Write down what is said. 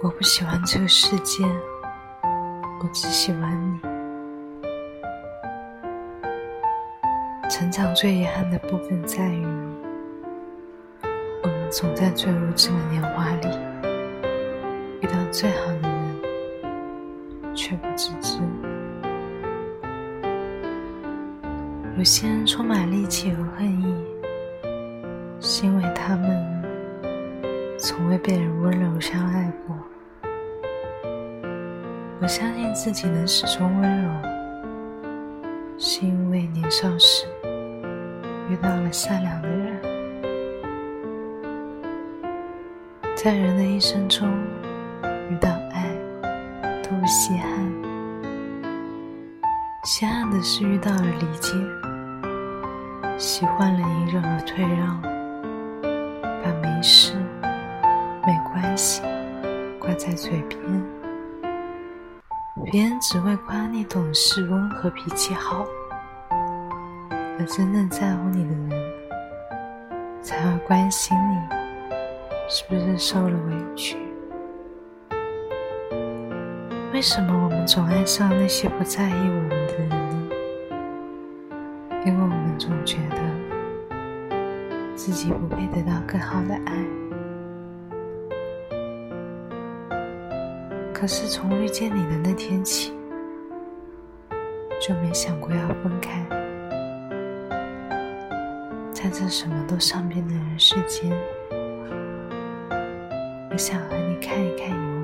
我不喜欢这个世界，我只喜欢你。成长最遗憾的部分在于，我们总在最无知的年华里遇到最好的人，却不自知。有些人充满戾气和恨意，是因为他们从未被人温柔相爱过。我相信自己能始终温柔，是因为年少时遇到了善良的人。在人的一生中，遇到爱都不稀罕，稀罕的是遇到了理解。习惯了隐忍和退让，把没事、没关系挂在嘴边，别人只会夸你懂事、温和、脾气好，而真正在乎你的人才会关心你是不是受了委屈。为什么我们总爱上那些不在意我们的人？因为我们总觉得自己不配得到更好的爱，可是从遇见你的那天起，就没想过要分开。在这什么都善变的人世间，我想和你看一看。